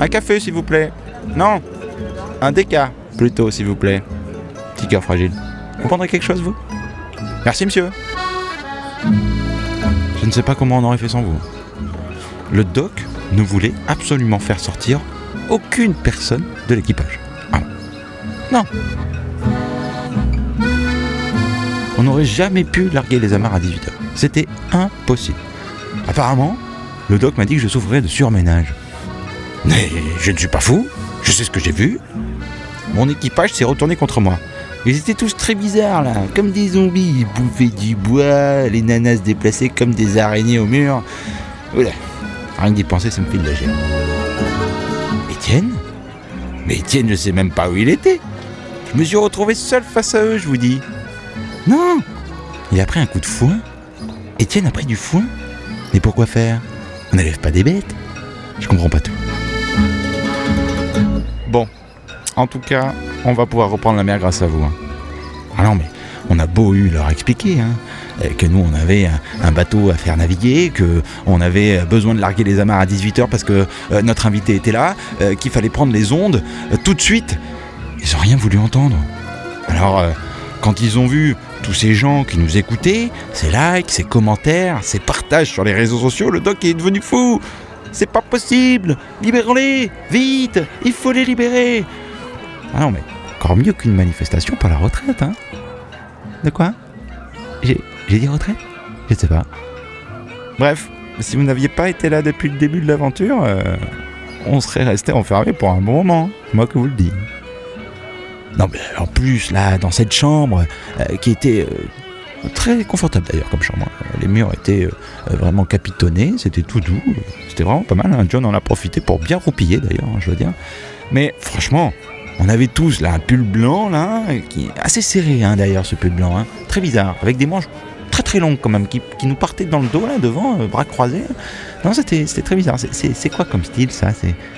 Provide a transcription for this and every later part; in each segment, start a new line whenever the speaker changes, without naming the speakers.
Un café, s'il vous plaît. Non, un déca, plutôt, s'il vous plaît. Petit cœur fragile. Vous prendrez quelque chose, vous? Merci, monsieur. Je ne sais pas comment on aurait fait sans vous. Le doc ne voulait absolument faire sortir aucune personne de l'équipage. Ah non. Non. On n'aurait jamais pu larguer les amarres à 18h. C'était impossible. Apparemment, le doc m'a dit que je souffrais de surménage. Mais je ne suis pas fou, je sais ce que j'ai vu. Mon équipage s'est retourné contre moi. Ils étaient tous très bizarres là, comme des zombies. Ils bouffaient du bois, les nanas se déplaçaient comme des araignées au mur. Oula, rien que d'y penser, ça me fait de la gêne. Étienne? Mais Étienne, je sais même pas où il était. Je me suis retrouvé seul face à eux, je vous dis. Non Il a pris un coup de foin Étienne a pris du foin Mais pourquoi faire? On n'élève pas des bêtes Je comprends pas tout. Bon, en tout cas, on va pouvoir reprendre la mer grâce à vous. hein. Ah non, mais on a beau eu leur expliquer hein, euh, que nous on avait un, bateau à faire naviguer, que on avait besoin de larguer les amarres à 18h parce que euh, notre invité était là, euh, qu'il fallait prendre les ondes euh, tout de suite. Ils ont rien voulu entendre. Alors, quand ils ont vu tous ces gens qui nous écoutaient, ces likes, ces commentaires, ces partages sur les réseaux sociaux, le doc est devenu fou. C'est pas possible. Libérons-les Vite. Il faut les libérer. Ah non, mais encore mieux qu'une manifestation pour la retraite, hein. De quoi? J'ai dit retraite? Je sais pas. Bref, si vous n'aviez pas été là depuis le début de l'aventure, euh, on serait resté enfermé pour un bon moment, moi que vous le dis. Non mais en plus, là, dans cette chambre, euh, qui était euh, très confortable d'ailleurs comme chambre, les murs étaient euh, vraiment capitonnés, c'était tout doux, c'était vraiment pas mal, hein. John en a profité pour bien roupiller d'ailleurs, hein, je veux dire. Mais franchement, on avait tous là un pull blanc là, qui est assez serré hein, d'ailleurs ce pull blanc, très bizarre, avec des manches très très longues quand même, qui, nous partaient dans le dos là devant, euh, bras croisés. Non, c'était très bizarre. C'est- quoi comme style ça?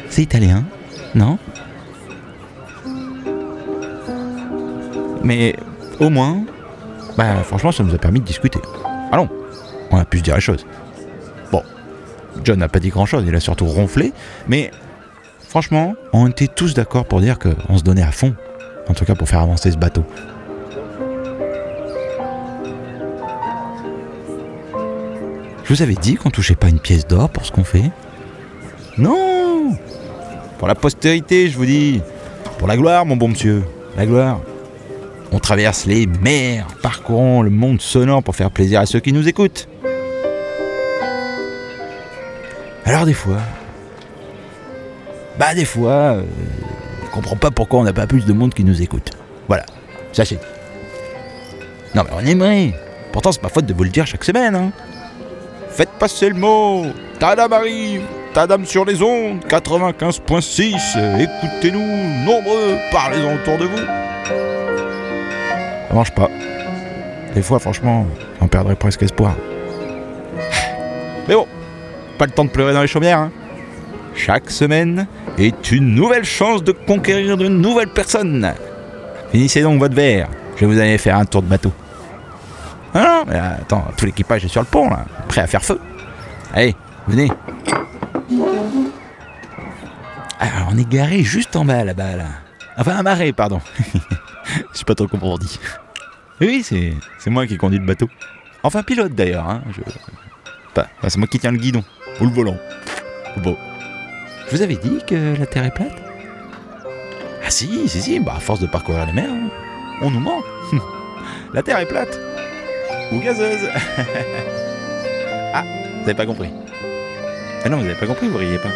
C'est italien Non? Mais au moins, bah franchement, ça nous a permis de discuter. Allons, on a pu se dire les choses. Bon, John n'a pas dit grand chose, il a surtout ronflé, mais franchement, on était tous d'accord pour dire qu'on se donnait à fond, en tout cas pour faire avancer ce bateau. Je vous avais dit qu'on touchait pas une pièce d'or pour ce qu'on fait Non Pour la postérité, je vous dis. Pour la gloire, mon bon monsieur. La gloire. On traverse les mers, parcourons le monde sonore pour faire plaisir à ceux qui nous écoutent. Alors des fois, bah des fois, euh, on comprend pas pourquoi on n'a pas plus de monde qui nous écoute. Voilà, sachez. Non mais on aimerait. Pourtant c'est pas faute de vous le dire chaque semaine. Hein. Faites passer le mot. Tadam arrive. Tadam sur les ondes. 95.6. Écoutez-nous nombreux. Parlez-en autour de vous. Ça marche pas. Des fois, franchement, on perdrait presque espoir. Mais bon, pas le temps de pleurer dans les chaumières. hein. Chaque semaine est une nouvelle chance de conquérir de nouvelles personnes. Finissez donc votre verre. Je vais vous aller faire un tour de bateau. Ah non, mais attends, tout l'équipage est sur le pont là, prêt à faire feu. Allez, venez. Alors, on est garé juste en bas là-bas là. Enfin, un marais, pardon. Je sais pas trop comment. Oui, c'est, moi qui conduis le bateau. Enfin, pilote d'ailleurs. Hein. C'est moi qui tiens le guidon. Ou le volant. Je vous avais dit que la Terre est plate? Ah si, si, si. Bah, à force de parcourir les mers, hein, on nous ment. la Terre est plate. Ou gazeuse. ah, vous avez pas compris. Ah non, vous avez pas compris, vous riez pas.